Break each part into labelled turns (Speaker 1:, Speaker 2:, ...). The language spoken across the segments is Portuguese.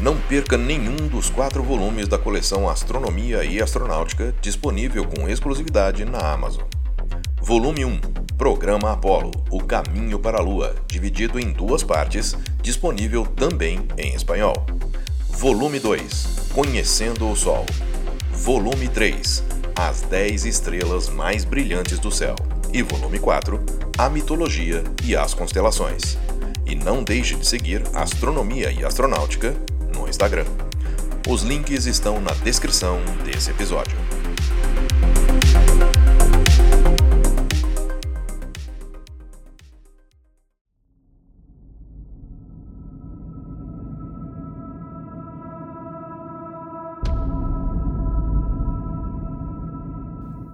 Speaker 1: Não perca nenhum dos quatro volumes da coleção Astronomia e Astronáutica disponível com exclusividade na Amazon. Volume 1 Programa Apollo O Caminho para a Lua, dividido em duas partes, disponível também em espanhol. Volume 2 Conhecendo o Sol. Volume 3 As 10 estrelas mais brilhantes do céu. E volume 4 A Mitologia e as Constelações. E não deixe de seguir Astronomia e Astronáutica no Instagram. Os links estão na descrição desse episódio.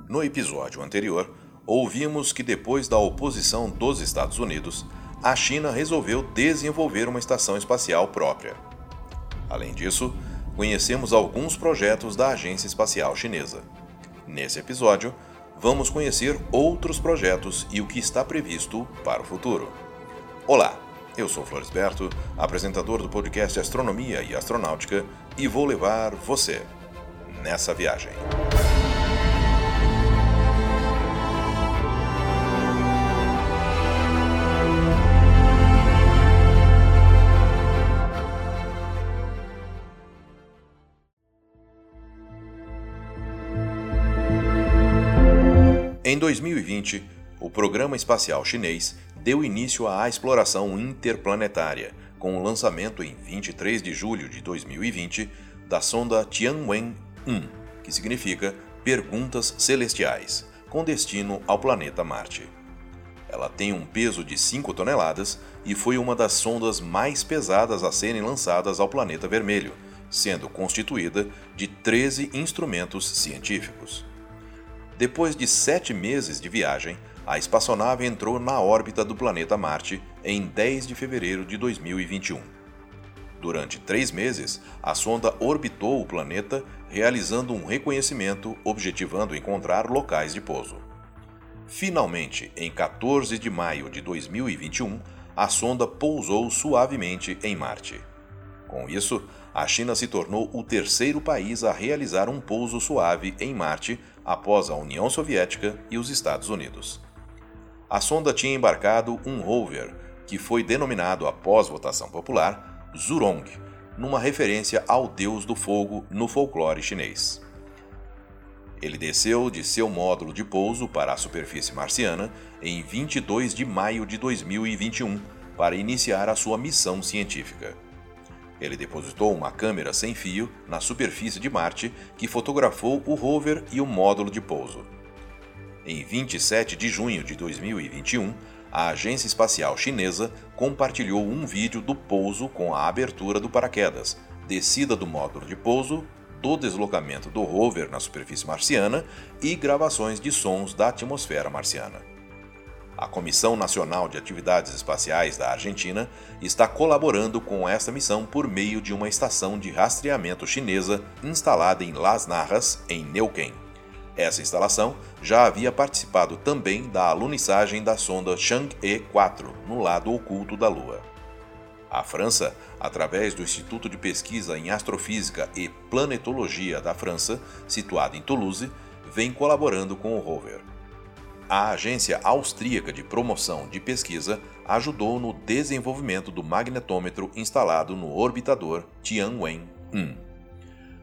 Speaker 1: No episódio anterior, ouvimos que depois da oposição dos Estados Unidos, a China resolveu desenvolver uma estação espacial própria. Além disso, conhecemos alguns projetos da Agência Espacial Chinesa. Nesse episódio, vamos conhecer outros projetos e o que está previsto para o futuro. Olá, eu sou Floresberto, apresentador do podcast Astronomia e Astronáutica, e vou levar você nessa viagem. Em 2020, o programa espacial chinês deu início à exploração interplanetária, com o lançamento em 23 de julho de 2020 da sonda Tianwen-1, que significa Perguntas Celestiais, com destino ao planeta Marte. Ela tem um peso de 5 toneladas e foi uma das sondas mais pesadas a serem lançadas ao planeta vermelho, sendo constituída de 13 instrumentos científicos. Depois de sete meses de viagem, a espaçonave entrou na órbita do planeta Marte em 10 de fevereiro de 2021. Durante três meses, a sonda orbitou o planeta, realizando um reconhecimento objetivando encontrar locais de pouso. Finalmente, em 14 de maio de 2021, a sonda pousou suavemente em Marte. Com isso, a China se tornou o terceiro país a realizar um pouso suave em Marte após a União Soviética e os Estados Unidos. A sonda tinha embarcado um rover, que foi denominado após votação popular Zhurong, numa referência ao deus do fogo no folclore chinês. Ele desceu de seu módulo de pouso para a superfície marciana em 22 de maio de 2021 para iniciar a sua missão científica. Ele depositou uma câmera sem fio na superfície de Marte que fotografou o rover e o módulo de pouso. Em 27 de junho de 2021, a Agência Espacial Chinesa compartilhou um vídeo do pouso com a abertura do paraquedas, descida do módulo de pouso, do deslocamento do rover na superfície marciana e gravações de sons da atmosfera marciana. A Comissão Nacional de Atividades Espaciais da Argentina está colaborando com esta missão por meio de uma estação de rastreamento chinesa instalada em Las Narras, em Neuquén. Essa instalação já havia participado também da alunissagem da sonda Chang'e 4 no lado oculto da Lua. A França, através do Instituto de Pesquisa em Astrofísica e Planetologia da França, situado em Toulouse, vem colaborando com o rover. A Agência Austríaca de Promoção de Pesquisa ajudou no desenvolvimento do magnetômetro instalado no orbitador Tianwen-1.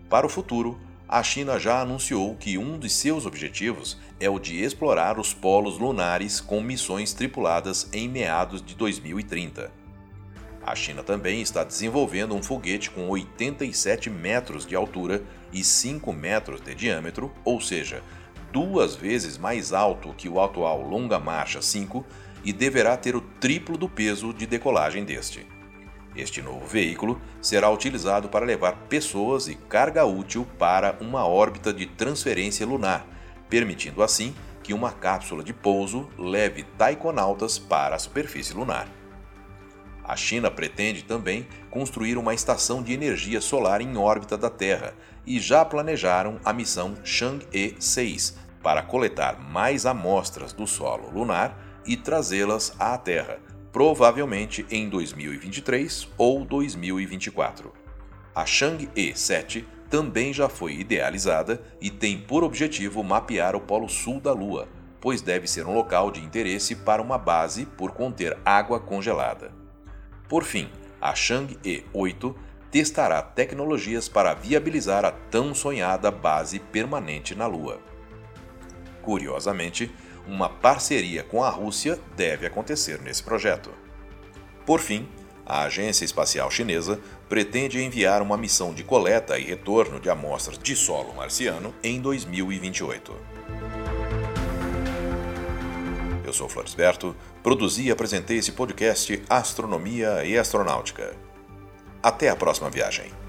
Speaker 1: Para o futuro, a China já anunciou que um de seus objetivos é o de explorar os polos lunares com missões tripuladas em meados de 2030. A China também está desenvolvendo um foguete com 87 metros de altura e 5 metros de diâmetro, ou seja, duas vezes mais alto que o atual Longa Marcha 5 e deverá ter o triplo do peso de decolagem deste. Este novo veículo será utilizado para levar pessoas e carga útil para uma órbita de transferência lunar, permitindo assim que uma cápsula de pouso leve taikonautas para a superfície lunar. A China pretende também construir uma estação de energia solar em órbita da Terra e já planejaram a missão Chang'e 6, para coletar mais amostras do solo lunar e trazê-las à Terra, provavelmente em 2023 ou 2024. A Chang'e 7 também já foi idealizada e tem por objetivo mapear o polo sul da Lua, pois deve ser um local de interesse para uma base por conter água congelada. Por fim, a Chang'e 8 testará tecnologias para viabilizar a tão sonhada base permanente na Lua. Curiosamente, uma parceria com a Rússia deve acontecer nesse projeto. Por fim, a Agência Espacial Chinesa pretende enviar uma missão de coleta e retorno de amostras de solo marciano em 2028. Eu sou Floresberto, produzi e apresentei esse podcast Astronomia e Astronáutica. Até a próxima viagem.